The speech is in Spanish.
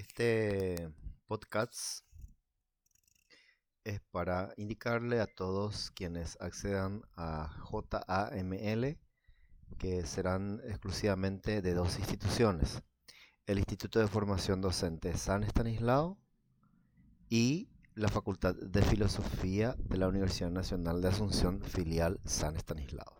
Este podcast es para indicarle a todos quienes accedan a JAML que serán exclusivamente de dos instituciones, el Instituto de Formación Docente San Estanislao y la Facultad de Filosofía de la Universidad Nacional de Asunción, filial San Estanislao.